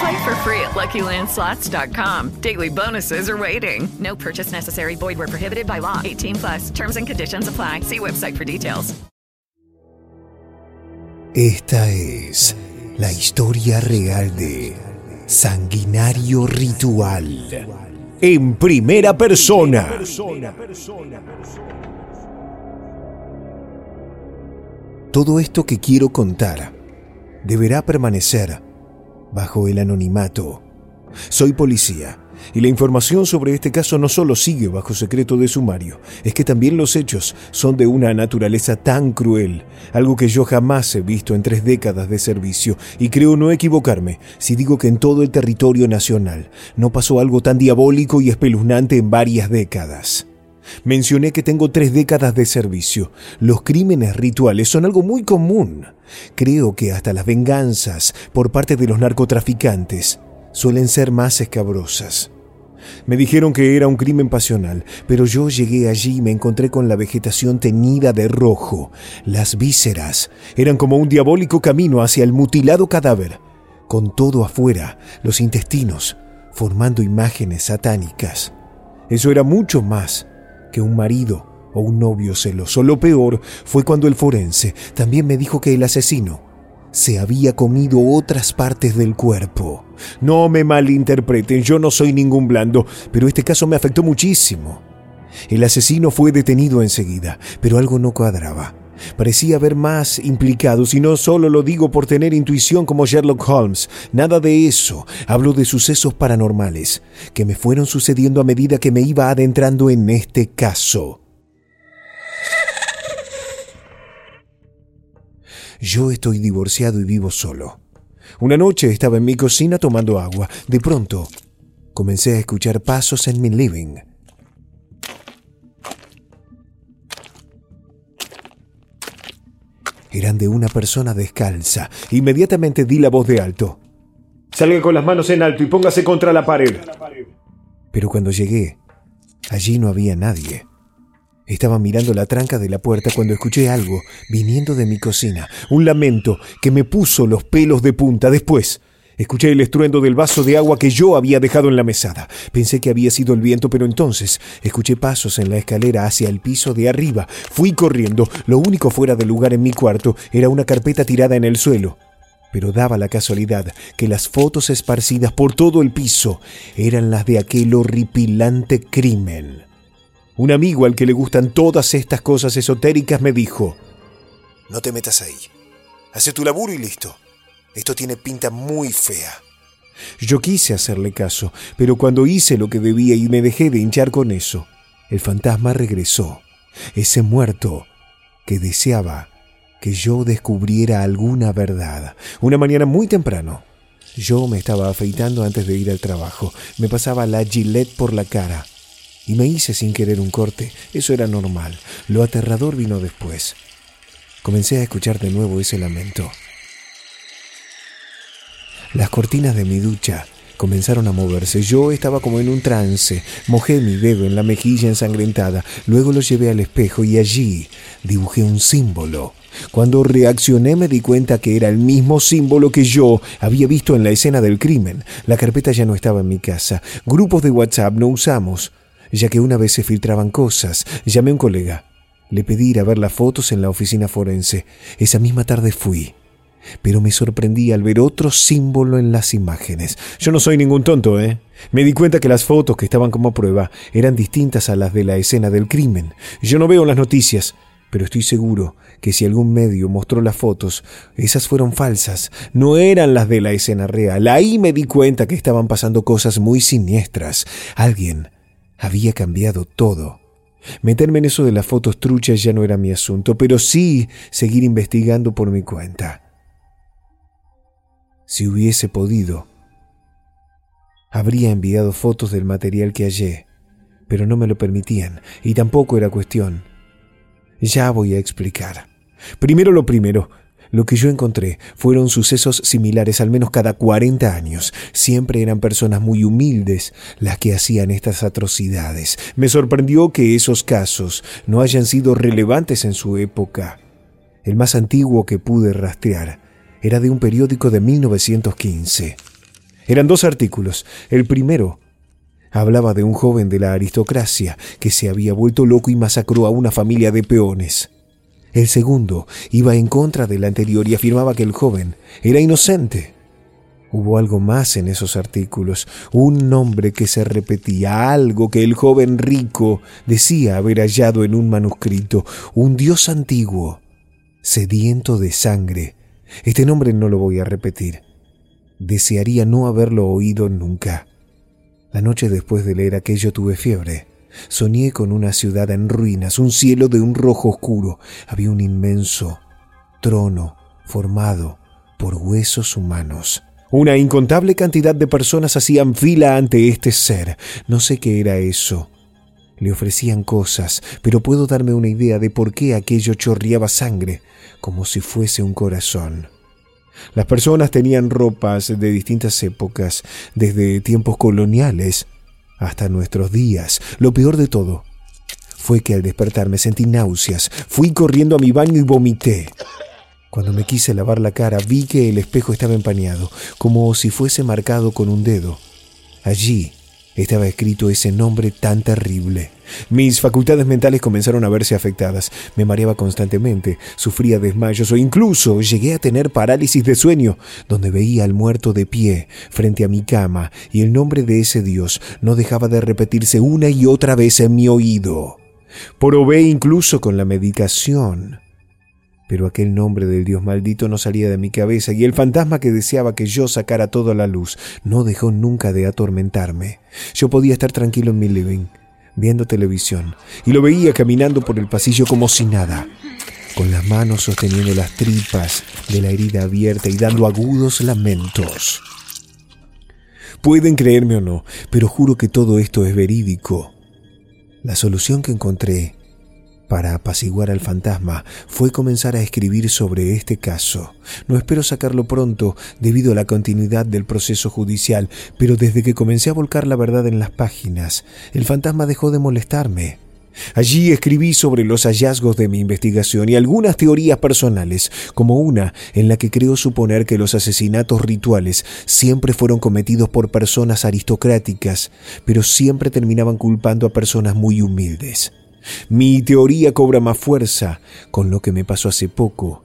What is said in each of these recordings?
Play for free at LuckyLandSlots.com. Daily bonuses are waiting. No purchase necessary. Void where prohibited by law. 18 plus. Terms and conditions apply. See website for details. Esta es la historia real de Sanguinario Ritual en primera persona. Todo esto que quiero contar deberá permanecer bajo el anonimato. Soy policía y la información sobre este caso no solo sigue bajo secreto de sumario, es que también los hechos son de una naturaleza tan cruel, algo que yo jamás he visto en tres décadas de servicio, y creo no equivocarme si digo que en todo el territorio nacional no pasó algo tan diabólico y espeluznante en varias décadas. Mencioné que tengo tres décadas de servicio. Los crímenes rituales son algo muy común. Creo que hasta las venganzas por parte de los narcotraficantes suelen ser más escabrosas. Me dijeron que era un crimen pasional, pero yo llegué allí y me encontré con la vegetación teñida de rojo. Las vísceras eran como un diabólico camino hacia el mutilado cadáver, con todo afuera, los intestinos, formando imágenes satánicas. Eso era mucho más que un marido o un novio celoso. Lo peor fue cuando el forense también me dijo que el asesino se había comido otras partes del cuerpo. No me malinterpreten, yo no soy ningún blando, pero este caso me afectó muchísimo. El asesino fue detenido enseguida, pero algo no cuadraba. Parecía haber más implicados y no solo lo digo por tener intuición como Sherlock Holmes, nada de eso. Hablo de sucesos paranormales que me fueron sucediendo a medida que me iba adentrando en este caso. Yo estoy divorciado y vivo solo. Una noche estaba en mi cocina tomando agua. De pronto, comencé a escuchar pasos en mi living. Eran de una persona descalza. Inmediatamente di la voz de alto. Salga con las manos en alto y póngase contra la pared. Pero cuando llegué, allí no había nadie. Estaba mirando la tranca de la puerta cuando escuché algo viniendo de mi cocina, un lamento que me puso los pelos de punta. Después, escuché el estruendo del vaso de agua que yo había dejado en la mesada. Pensé que había sido el viento, pero entonces escuché pasos en la escalera hacia el piso de arriba. Fui corriendo. Lo único fuera de lugar en mi cuarto era una carpeta tirada en el suelo. Pero daba la casualidad que las fotos esparcidas por todo el piso eran las de aquel horripilante crimen. Un amigo al que le gustan todas estas cosas esotéricas me dijo, No te metas ahí. Hace tu laburo y listo. Esto tiene pinta muy fea. Yo quise hacerle caso, pero cuando hice lo que debía y me dejé de hinchar con eso, el fantasma regresó. Ese muerto que deseaba que yo descubriera alguna verdad. Una mañana muy temprano, yo me estaba afeitando antes de ir al trabajo. Me pasaba la gilet por la cara y me hice sin querer un corte. Eso era normal. Lo aterrador vino después. Comencé a escuchar de nuevo ese lamento. Las cortinas de mi ducha comenzaron a moverse. Yo estaba como en un trance. Mojé mi dedo en la mejilla ensangrentada. Luego lo llevé al espejo y allí dibujé un símbolo. Cuando reaccioné me di cuenta que era el mismo símbolo que yo había visto en la escena del crimen. La carpeta ya no estaba en mi casa. Grupos de WhatsApp no usamos ya que una vez se filtraban cosas. Llamé a un colega. Le pedí ir a ver las fotos en la oficina forense. Esa misma tarde fui. Pero me sorprendí al ver otro símbolo en las imágenes. Yo no soy ningún tonto, ¿eh? Me di cuenta que las fotos que estaban como prueba eran distintas a las de la escena del crimen. Yo no veo las noticias, pero estoy seguro que si algún medio mostró las fotos, esas fueron falsas, no eran las de la escena real. Ahí me di cuenta que estaban pasando cosas muy siniestras. Alguien había cambiado todo. Meterme en eso de las fotos truchas ya no era mi asunto, pero sí seguir investigando por mi cuenta. Si hubiese podido, habría enviado fotos del material que hallé, pero no me lo permitían, y tampoco era cuestión. Ya voy a explicar. Primero lo primero, lo que yo encontré fueron sucesos similares al menos cada 40 años. Siempre eran personas muy humildes las que hacían estas atrocidades. Me sorprendió que esos casos no hayan sido relevantes en su época. El más antiguo que pude rastrear era de un periódico de 1915. Eran dos artículos. El primero hablaba de un joven de la aristocracia que se había vuelto loco y masacró a una familia de peones. El segundo iba en contra del anterior y afirmaba que el joven era inocente. Hubo algo más en esos artículos, un nombre que se repetía, algo que el joven rico decía haber hallado en un manuscrito, un dios antiguo, sediento de sangre. Este nombre no lo voy a repetir. Desearía no haberlo oído nunca. La noche después de leer aquello tuve fiebre. Soñé con una ciudad en ruinas, un cielo de un rojo oscuro. Había un inmenso trono formado por huesos humanos. Una incontable cantidad de personas hacían fila ante este ser. No sé qué era eso. Le ofrecían cosas, pero puedo darme una idea de por qué aquello chorreaba sangre, como si fuese un corazón. Las personas tenían ropas de distintas épocas, desde tiempos coloniales hasta nuestros días. Lo peor de todo fue que al despertar me sentí náuseas, fui corriendo a mi baño y vomité. Cuando me quise lavar la cara vi que el espejo estaba empañado, como si fuese marcado con un dedo. Allí estaba escrito ese nombre tan terrible. Mis facultades mentales comenzaron a verse afectadas. Me mareaba constantemente, sufría desmayos o incluso llegué a tener parálisis de sueño, donde veía al muerto de pie frente a mi cama y el nombre de ese Dios no dejaba de repetirse una y otra vez en mi oído. Probé incluso con la medicación pero aquel nombre del Dios maldito no salía de mi cabeza y el fantasma que deseaba que yo sacara todo a la luz no dejó nunca de atormentarme. Yo podía estar tranquilo en mi living, viendo televisión, y lo veía caminando por el pasillo como si nada, con las manos sosteniendo las tripas de la herida abierta y dando agudos lamentos. Pueden creerme o no, pero juro que todo esto es verídico. La solución que encontré para apaciguar al fantasma fue comenzar a escribir sobre este caso. No espero sacarlo pronto debido a la continuidad del proceso judicial, pero desde que comencé a volcar la verdad en las páginas, el fantasma dejó de molestarme. Allí escribí sobre los hallazgos de mi investigación y algunas teorías personales, como una en la que creo suponer que los asesinatos rituales siempre fueron cometidos por personas aristocráticas, pero siempre terminaban culpando a personas muy humildes. Mi teoría cobra más fuerza con lo que me pasó hace poco.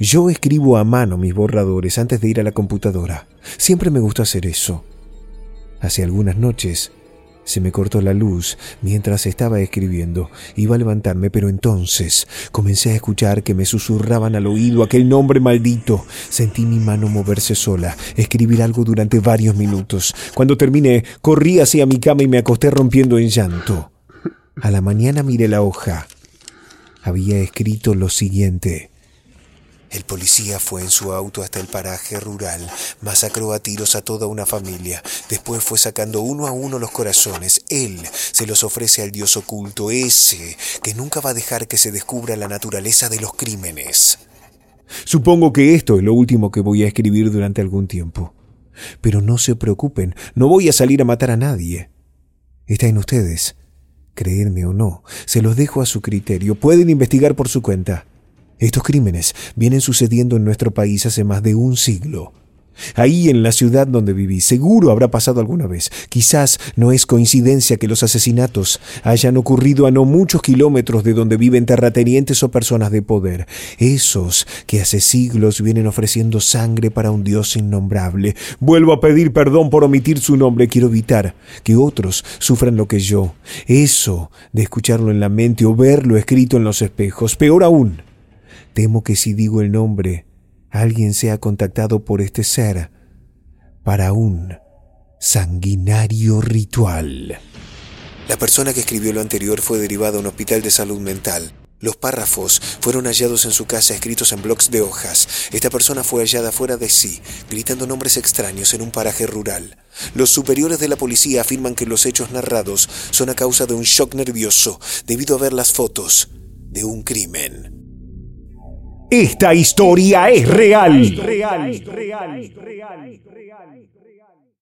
Yo escribo a mano mis borradores antes de ir a la computadora. Siempre me gusta hacer eso. Hace algunas noches se me cortó la luz mientras estaba escribiendo. Iba a levantarme, pero entonces comencé a escuchar que me susurraban al oído aquel nombre maldito. Sentí mi mano moverse sola, escribir algo durante varios minutos. Cuando terminé, corrí hacia mi cama y me acosté rompiendo en llanto. A la mañana miré la hoja. Había escrito lo siguiente. El policía fue en su auto hasta el paraje rural, masacró a tiros a toda una familia, después fue sacando uno a uno los corazones. Él se los ofrece al dios oculto, ese que nunca va a dejar que se descubra la naturaleza de los crímenes. Supongo que esto es lo último que voy a escribir durante algún tiempo. Pero no se preocupen, no voy a salir a matar a nadie. Está en ustedes Creerme o no, se los dejo a su criterio. Pueden investigar por su cuenta. Estos crímenes vienen sucediendo en nuestro país hace más de un siglo. Ahí en la ciudad donde viví, seguro habrá pasado alguna vez. Quizás no es coincidencia que los asesinatos hayan ocurrido a no muchos kilómetros de donde viven terratenientes o personas de poder. Esos que hace siglos vienen ofreciendo sangre para un Dios innombrable. Vuelvo a pedir perdón por omitir su nombre. Quiero evitar que otros sufran lo que yo. Eso de escucharlo en la mente o verlo escrito en los espejos. Peor aún, temo que si digo el nombre, alguien sea contactado por este ser para un sanguinario ritual. La persona que escribió lo anterior fue derivada a un hospital de salud mental. Los párrafos fueron hallados en su casa escritos en blocs de hojas. Esta persona fue hallada fuera de sí, gritando nombres extraños en un paraje rural. Los superiores de la policía afirman que los hechos narrados son a causa de un shock nervioso debido a ver las fotos de un crimen. Esta historia es real. real, real, real.